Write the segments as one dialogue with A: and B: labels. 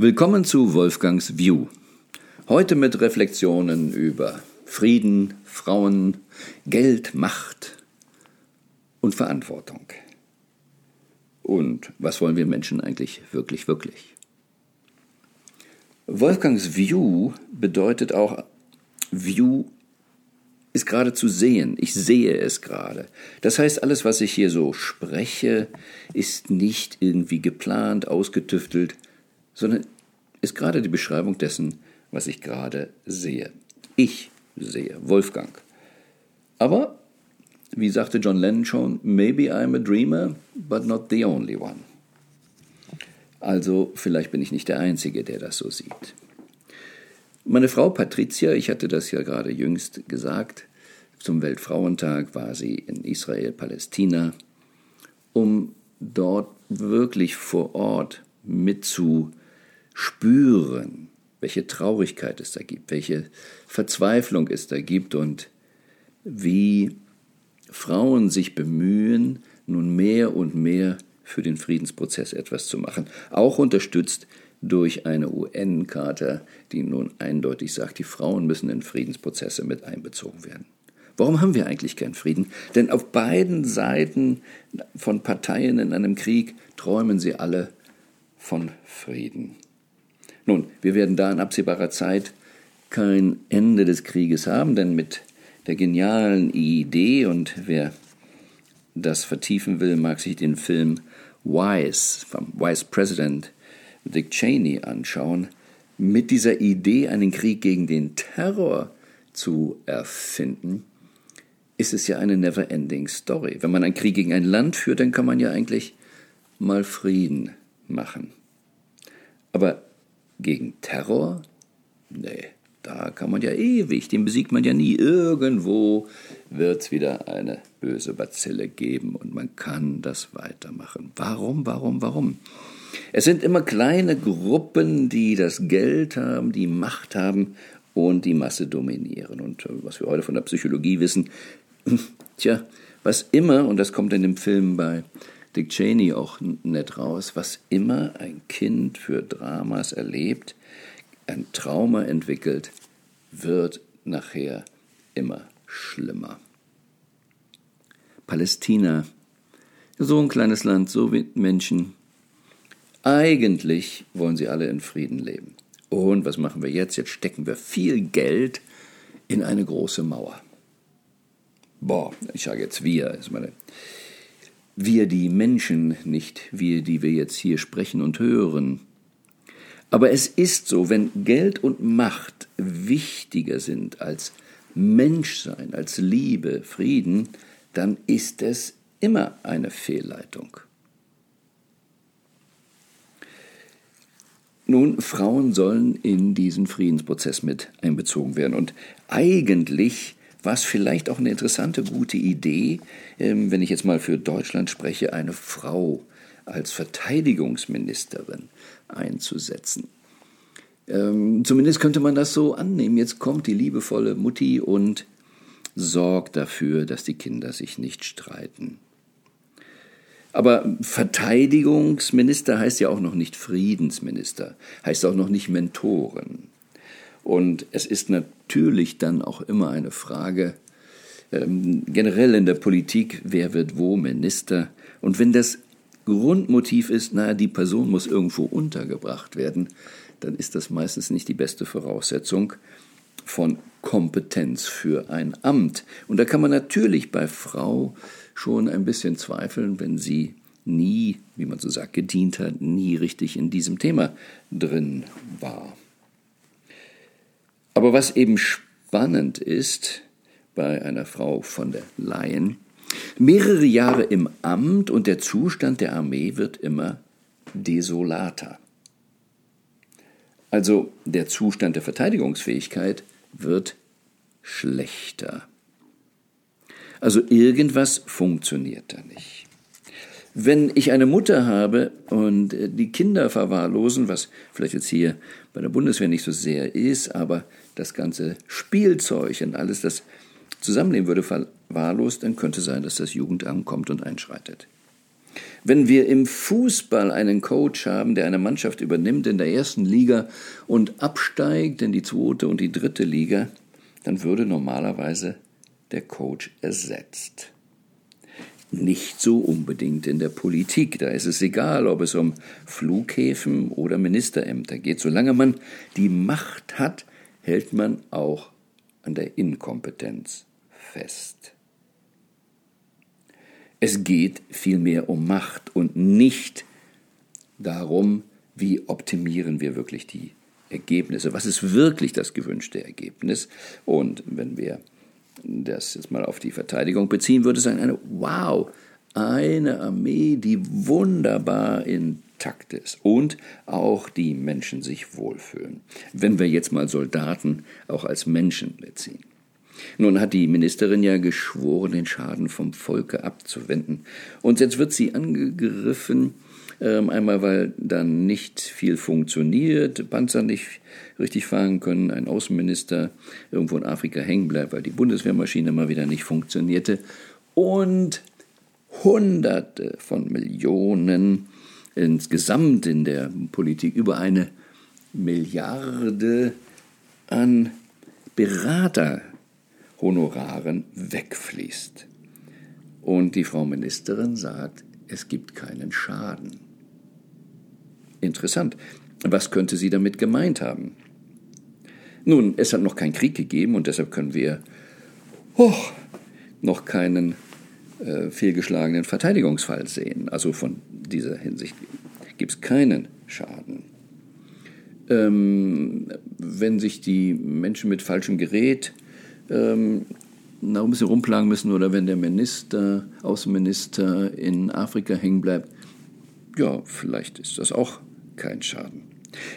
A: Willkommen zu Wolfgangs View. Heute mit Reflexionen über Frieden, Frauen, Geld, Macht und Verantwortung. Und was wollen wir Menschen eigentlich wirklich, wirklich? Wolfgangs View bedeutet auch, View ist gerade zu sehen. Ich sehe es gerade. Das heißt, alles, was ich hier so spreche, ist nicht irgendwie geplant, ausgetüftelt, sondern ist gerade die Beschreibung dessen, was ich gerade sehe. Ich sehe, Wolfgang. Aber, wie sagte John Lennon schon, maybe I'm a dreamer, but not the only one. Also vielleicht bin ich nicht der Einzige, der das so sieht. Meine Frau Patricia, ich hatte das ja gerade jüngst gesagt, zum Weltfrauentag war sie in Israel, Palästina, um dort wirklich vor Ort mitzu spüren, welche Traurigkeit es da gibt, welche Verzweiflung es da gibt und wie Frauen sich bemühen, nun mehr und mehr für den Friedensprozess etwas zu machen, auch unterstützt durch eine UN-Charta, die nun eindeutig sagt, die Frauen müssen in Friedensprozesse mit einbezogen werden. Warum haben wir eigentlich keinen Frieden? Denn auf beiden Seiten von Parteien in einem Krieg träumen sie alle von Frieden. Nun, wir werden da in absehbarer Zeit kein Ende des Krieges haben, denn mit der genialen Idee und wer das vertiefen will, mag sich den Film Wise vom Vice President Dick Cheney anschauen. Mit dieser Idee, einen Krieg gegen den Terror zu erfinden, ist es ja eine never-ending Story. Wenn man einen Krieg gegen ein Land führt, dann kann man ja eigentlich mal Frieden machen. Aber gegen Terror? Nee, da kann man ja ewig, den besiegt man ja nie. Irgendwo wird es wieder eine böse Bazille geben und man kann das weitermachen. Warum, warum, warum? Es sind immer kleine Gruppen, die das Geld haben, die Macht haben und die Masse dominieren. Und äh, was wir heute von der Psychologie wissen, tja, was immer, und das kommt in dem Film bei Dick Cheney auch nett raus, was immer ein Kind für Dramas erlebt, ein Trauma entwickelt, wird nachher immer schlimmer. Palästina, so ein kleines Land, so wie Menschen. Eigentlich wollen sie alle in Frieden leben. Und was machen wir jetzt? Jetzt stecken wir viel Geld in eine große Mauer. Boah, ich sage jetzt wir, ist meine wir die Menschen, nicht wir, die wir jetzt hier sprechen und hören. Aber es ist so, wenn Geld und Macht wichtiger sind als Menschsein, als Liebe, Frieden, dann ist es immer eine Fehlleitung. Nun, Frauen sollen in diesen Friedensprozess mit einbezogen werden. Und eigentlich war es vielleicht auch eine interessante, gute Idee, ähm, wenn ich jetzt mal für Deutschland spreche, eine Frau als Verteidigungsministerin einzusetzen. Ähm, zumindest könnte man das so annehmen. Jetzt kommt die liebevolle Mutti und sorgt dafür, dass die Kinder sich nicht streiten. Aber Verteidigungsminister heißt ja auch noch nicht Friedensminister, heißt auch noch nicht Mentoren. Und es ist natürlich dann auch immer eine Frage, ähm, generell in der Politik, wer wird wo Minister. Und wenn das Grundmotiv ist, naja, die Person muss irgendwo untergebracht werden, dann ist das meistens nicht die beste Voraussetzung von Kompetenz für ein Amt. Und da kann man natürlich bei Frau schon ein bisschen zweifeln, wenn sie nie, wie man so sagt, gedient hat, nie richtig in diesem Thema drin war. Aber was eben spannend ist bei einer Frau von der Leyen, mehrere Jahre im Amt und der Zustand der Armee wird immer desolater. Also der Zustand der Verteidigungsfähigkeit wird schlechter. Also irgendwas funktioniert da nicht. Wenn ich eine Mutter habe und äh, die Kinder verwahrlosen, was vielleicht jetzt hier bei der Bundeswehr nicht so sehr ist, aber das ganze Spielzeug und alles das Zusammenleben würde verwahrlost, dann könnte sein, dass das Jugendamt kommt und einschreitet. Wenn wir im Fußball einen Coach haben, der eine Mannschaft übernimmt in der ersten Liga und absteigt in die zweite und die dritte Liga, dann würde normalerweise der Coach ersetzt. Nicht so unbedingt in der Politik. Da ist es egal, ob es um Flughäfen oder Ministerämter geht. Solange man die Macht hat, hält man auch an der Inkompetenz fest. Es geht vielmehr um Macht und nicht darum, wie optimieren wir wirklich die Ergebnisse. Was ist wirklich das gewünschte Ergebnis? Und wenn wir das jetzt mal auf die Verteidigung beziehen, würde es sein, eine, wow, eine Armee, die wunderbar intakt ist und auch die Menschen sich wohlfühlen. Wenn wir jetzt mal Soldaten auch als Menschen beziehen. Nun hat die Ministerin ja geschworen, den Schaden vom Volke abzuwenden. Und jetzt wird sie angegriffen, ähm, einmal weil dann nicht viel funktioniert, Panzer nicht richtig fahren können, ein Außenminister irgendwo in Afrika hängen bleibt, weil die Bundeswehrmaschine mal wieder nicht funktionierte. Und Hunderte von Millionen insgesamt in der Politik über eine Milliarde an Berater Honoraren wegfließt. Und die Frau Ministerin sagt, es gibt keinen Schaden. Interessant. Was könnte sie damit gemeint haben? Nun, es hat noch keinen Krieg gegeben und deshalb können wir oh, noch keinen äh, fehlgeschlagenen Verteidigungsfall sehen. Also von dieser Hinsicht gibt es keinen Schaden. Ähm, wenn sich die Menschen mit falschem Gerät ähm, noch ein bisschen rumplagen müssen oder wenn der Minister, Außenminister in Afrika hängen bleibt, ja, vielleicht ist das auch kein Schaden.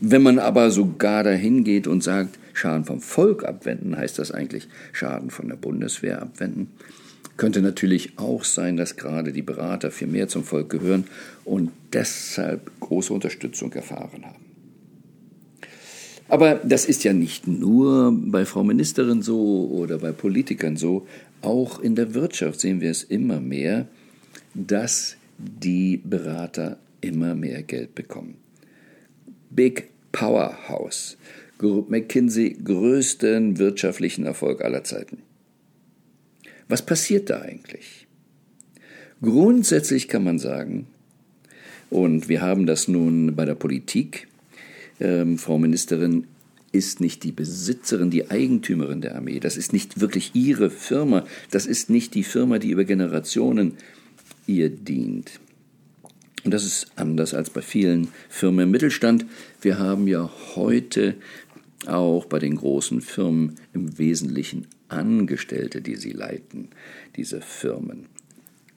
A: Wenn man aber sogar dahin geht und sagt, Schaden vom Volk abwenden, heißt das eigentlich Schaden von der Bundeswehr abwenden, könnte natürlich auch sein, dass gerade die Berater viel mehr zum Volk gehören und deshalb große Unterstützung erfahren haben. Aber das ist ja nicht nur bei Frau Ministerin so oder bei Politikern so. Auch in der Wirtschaft sehen wir es immer mehr, dass die Berater immer mehr Geld bekommen. Big Powerhouse. McKinsey größten wirtschaftlichen Erfolg aller Zeiten. Was passiert da eigentlich? Grundsätzlich kann man sagen, und wir haben das nun bei der Politik, ähm, Frau Ministerin ist nicht die Besitzerin, die Eigentümerin der Armee. Das ist nicht wirklich ihre Firma. Das ist nicht die Firma, die über Generationen ihr dient. Und das ist anders als bei vielen Firmen im Mittelstand. Wir haben ja heute auch bei den großen Firmen im Wesentlichen Angestellte, die sie leiten, diese Firmen.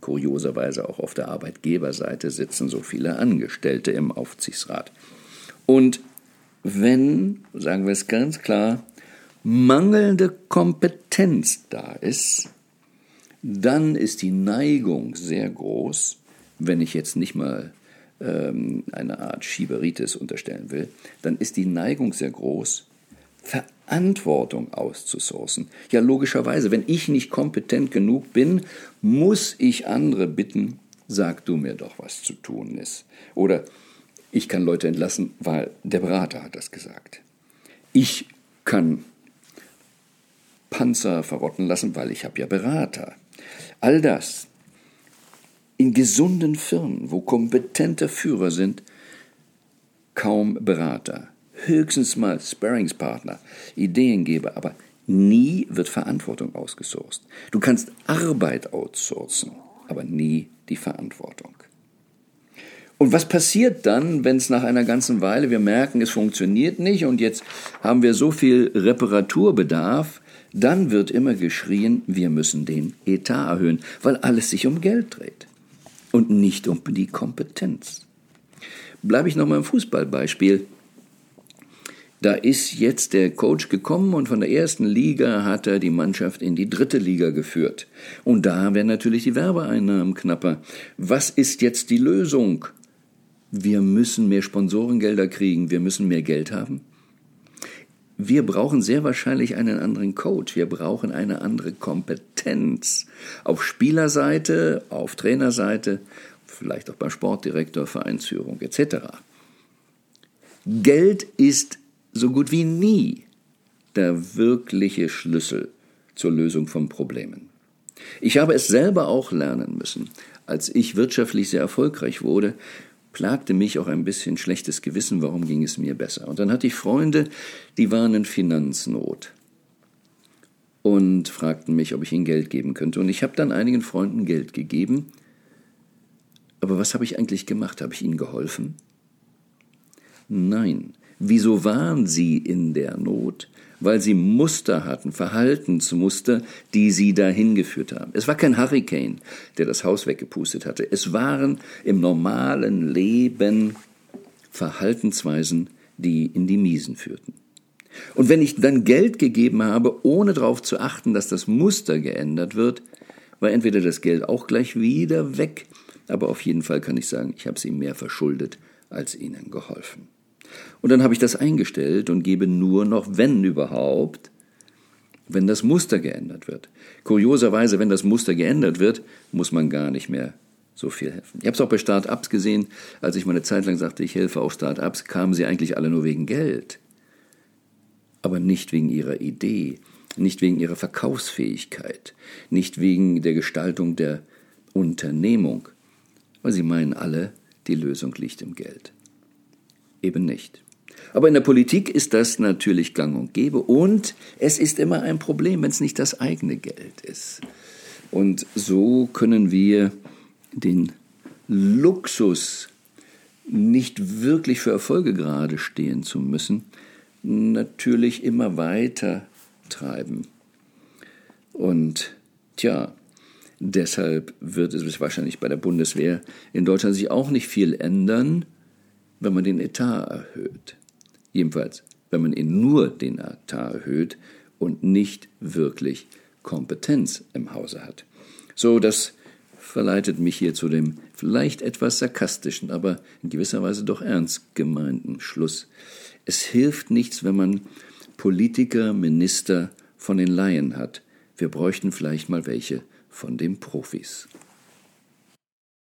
A: Kurioserweise auch auf der Arbeitgeberseite sitzen so viele Angestellte im Aufsichtsrat. Und wenn, sagen wir es ganz klar, mangelnde Kompetenz da ist, dann ist die Neigung sehr groß, wenn ich jetzt nicht mal ähm, eine Art Schieberitis unterstellen will, dann ist die Neigung sehr groß, Verantwortung auszusourcen. Ja, logischerweise, wenn ich nicht kompetent genug bin, muss ich andere bitten, sag du mir doch, was zu tun ist. Oder ich kann Leute entlassen, weil der Berater hat das gesagt. Ich kann Panzer verrotten lassen, weil ich habe ja Berater. All das in gesunden Firmen, wo kompetente Führer sind, kaum Berater, höchstens mal Sparringspartner, Ideengeber, aber nie wird Verantwortung ausgesourced. Du kannst Arbeit outsourcen, aber nie die Verantwortung. Und was passiert dann, wenn es nach einer ganzen Weile wir merken, es funktioniert nicht und jetzt haben wir so viel Reparaturbedarf, dann wird immer geschrien, wir müssen den Etat erhöhen, weil alles sich um Geld dreht und nicht um die Kompetenz. Bleibe ich nochmal im Fußballbeispiel. Da ist jetzt der Coach gekommen und von der ersten Liga hat er die Mannschaft in die dritte Liga geführt. Und da werden natürlich die Werbeeinnahmen knapper. Was ist jetzt die Lösung? wir müssen mehr Sponsorengelder kriegen, wir müssen mehr Geld haben. Wir brauchen sehr wahrscheinlich einen anderen Coach, wir brauchen eine andere Kompetenz auf Spielerseite, auf Trainerseite, vielleicht auch beim Sportdirektor, Vereinsführung etc. Geld ist so gut wie nie der wirkliche Schlüssel zur Lösung von Problemen. Ich habe es selber auch lernen müssen. Als ich wirtschaftlich sehr erfolgreich wurde, plagte mich auch ein bisschen schlechtes Gewissen, warum ging es mir besser. Und dann hatte ich Freunde, die waren in Finanznot und fragten mich, ob ich ihnen Geld geben könnte. Und ich habe dann einigen Freunden Geld gegeben. Aber was habe ich eigentlich gemacht? Habe ich ihnen geholfen? Nein. Wieso waren sie in der Not? Weil sie Muster hatten, Verhaltensmuster, die sie dahin geführt haben. Es war kein Hurricane, der das Haus weggepustet hatte. Es waren im normalen Leben Verhaltensweisen, die in die Miesen führten. Und wenn ich dann Geld gegeben habe, ohne darauf zu achten, dass das Muster geändert wird, war entweder das Geld auch gleich wieder weg, aber auf jeden Fall kann ich sagen, ich habe sie mehr verschuldet als ihnen geholfen. Und dann habe ich das eingestellt und gebe nur noch, wenn überhaupt, wenn das Muster geändert wird. Kurioserweise, wenn das Muster geändert wird, muss man gar nicht mehr so viel helfen. Ich habe es auch bei Start-ups gesehen, als ich mal eine Zeit lang sagte, ich helfe auch Start-ups, kamen sie eigentlich alle nur wegen Geld aber nicht wegen ihrer Idee, nicht wegen ihrer Verkaufsfähigkeit, nicht wegen der Gestaltung der Unternehmung, weil sie meinen alle, die Lösung liegt im Geld. Eben nicht. Aber in der Politik ist das natürlich gang und gäbe und es ist immer ein Problem, wenn es nicht das eigene Geld ist. Und so können wir den Luxus, nicht wirklich für Erfolge gerade stehen zu müssen, natürlich immer weiter treiben. Und tja, deshalb wird es wahrscheinlich bei der Bundeswehr in Deutschland sich auch nicht viel ändern, wenn man den Etat erhöht. Jedenfalls, wenn man ihn nur den Etat erhöht und nicht wirklich Kompetenz im Hause hat. So, das verleitet mich hier zu dem vielleicht etwas sarkastischen, aber in gewisser Weise doch ernst gemeinten Schluss. Es hilft nichts, wenn man Politiker, Minister von den Laien hat. Wir bräuchten vielleicht mal welche von den Profis.